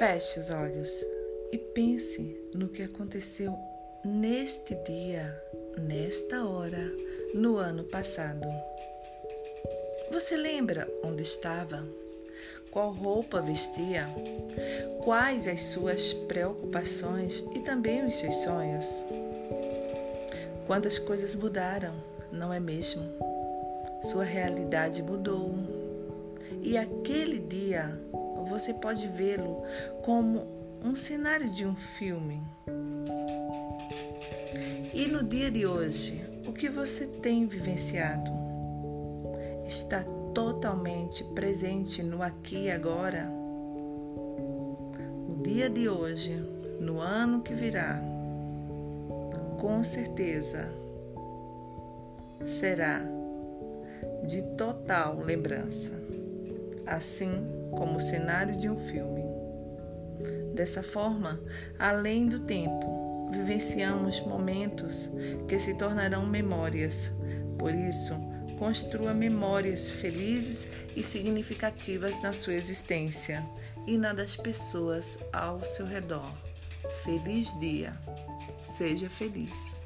Feche os olhos e pense no que aconteceu neste dia, nesta hora, no ano passado. Você lembra onde estava? Qual roupa vestia? Quais as suas preocupações e também os seus sonhos? Quantas coisas mudaram, não é mesmo? Sua realidade mudou. E aquele dia você pode vê-lo como um cenário de um filme. E no dia de hoje, o que você tem vivenciado? Está totalmente presente no aqui e agora? O dia de hoje, no ano que virá, com certeza será de total lembrança, assim como o cenário de um filme. Dessa forma, além do tempo, vivenciamos momentos que se tornarão memórias. Por isso, construa memórias felizes e significativas na sua existência e na das pessoas ao seu redor. Feliz dia! Seja feliz.